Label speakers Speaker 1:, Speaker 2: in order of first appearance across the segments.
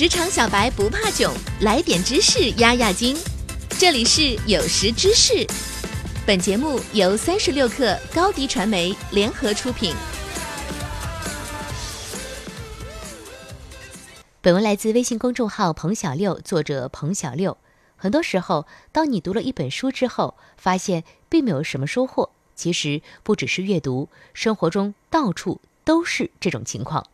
Speaker 1: 职场小白不怕囧，来点知识压压惊。这里是有识知识，本节目由三十六克高低传媒联合出品。
Speaker 2: 本文来自微信公众号“彭小六”，作者彭小六。很多时候，当你读了一本书之后，发现并没有什么收获，其实不只是阅读，生活中到处都是这种情况。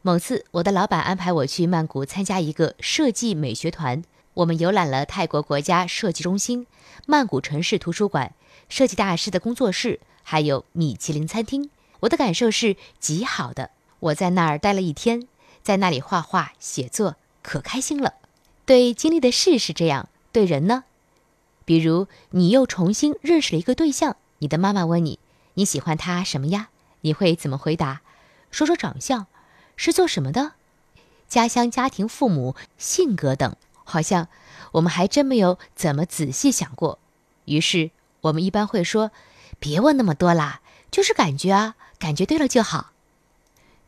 Speaker 2: 某次，我的老板安排我去曼谷参加一个设计美学团，我们游览了泰国国家设计中心、曼谷城市图书馆、设计大师的工作室，还有米其林餐厅。我的感受是极好的。我在那儿待了一天，在那里画画、写作，可开心了。对经历的事是这样。对人呢，比如你又重新认识了一个对象，你的妈妈问你你喜欢他什么呀？你会怎么回答？说说长相，是做什么的？家乡、家庭、父母、性格等，好像我们还真没有怎么仔细想过。于是我们一般会说：“别问那么多啦，就是感觉啊，感觉对了就好。”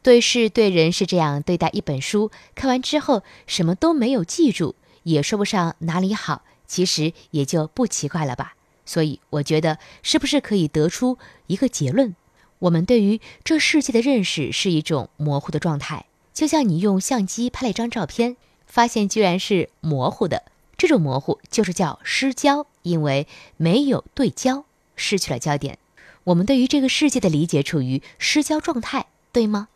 Speaker 2: 对事对人是这样对待一本书，看完之后什么都没有记住。也说不上哪里好，其实也就不奇怪了吧。所以我觉得，是不是可以得出一个结论：我们对于这世界的认识是一种模糊的状态。就像你用相机拍了一张照片，发现居然是模糊的，这种模糊就是叫失焦，因为没有对焦，失去了焦点。我们对于这个世界的理解处于失焦状态，对吗？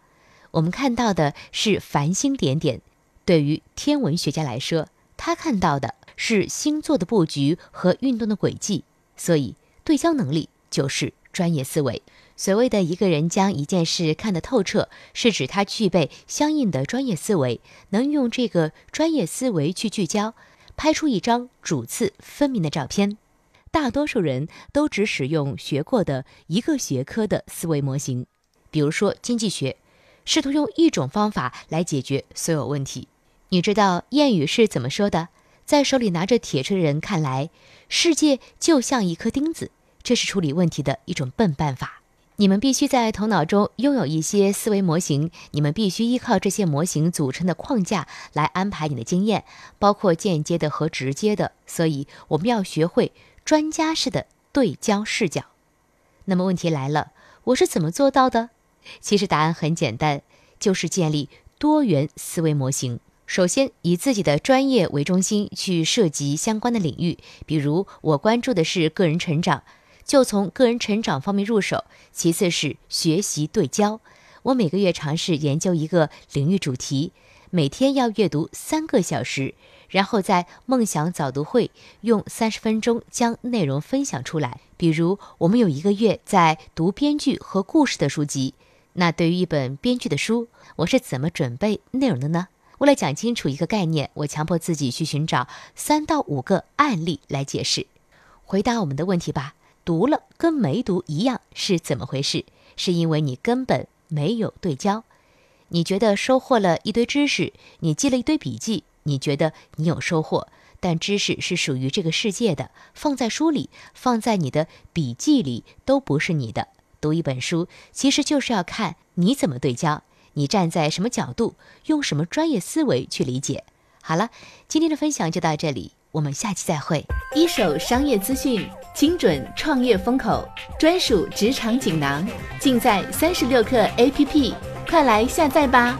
Speaker 2: 我们看到的是繁星点点，对于天文学家来说。他看到的是星座的布局和运动的轨迹，所以对焦能力就是专业思维。所谓的一个人将一件事看得透彻，是指他具备相应的专业思维，能用这个专业思维去聚焦，拍出一张主次分明的照片。大多数人都只使用学过的一个学科的思维模型，比如说经济学，试图用一种方法来解决所有问题。你知道谚语是怎么说的？在手里拿着铁锤的人看来，世界就像一颗钉子，这是处理问题的一种笨办法。你们必须在头脑中拥有一些思维模型，你们必须依靠这些模型组成的框架来安排你的经验，包括间接的和直接的。所以，我们要学会专家式的对焦视角。那么问题来了，我是怎么做到的？其实答案很简单，就是建立多元思维模型。首先，以自己的专业为中心去涉及相关的领域，比如我关注的是个人成长，就从个人成长方面入手。其次是学习对焦，我每个月尝试研究一个领域主题，每天要阅读三个小时，然后在梦想早读会用三十分钟将内容分享出来。比如，我们有一个月在读编剧和故事的书籍，那对于一本编剧的书，我是怎么准备内容的呢？为了讲清楚一个概念，我强迫自己去寻找三到五个案例来解释。回答我们的问题吧：读了跟没读一样是怎么回事？是因为你根本没有对焦。你觉得收获了一堆知识，你记了一堆笔记，你觉得你有收获，但知识是属于这个世界的，放在书里，放在你的笔记里都不是你的。读一本书，其实就是要看你怎么对焦。你站在什么角度，用什么专业思维去理解？好了，今天的分享就到这里，我们下期再会。
Speaker 1: 一手商业资讯，精准创业风口，专属职场锦囊，尽在三十六课 APP，快来下载吧。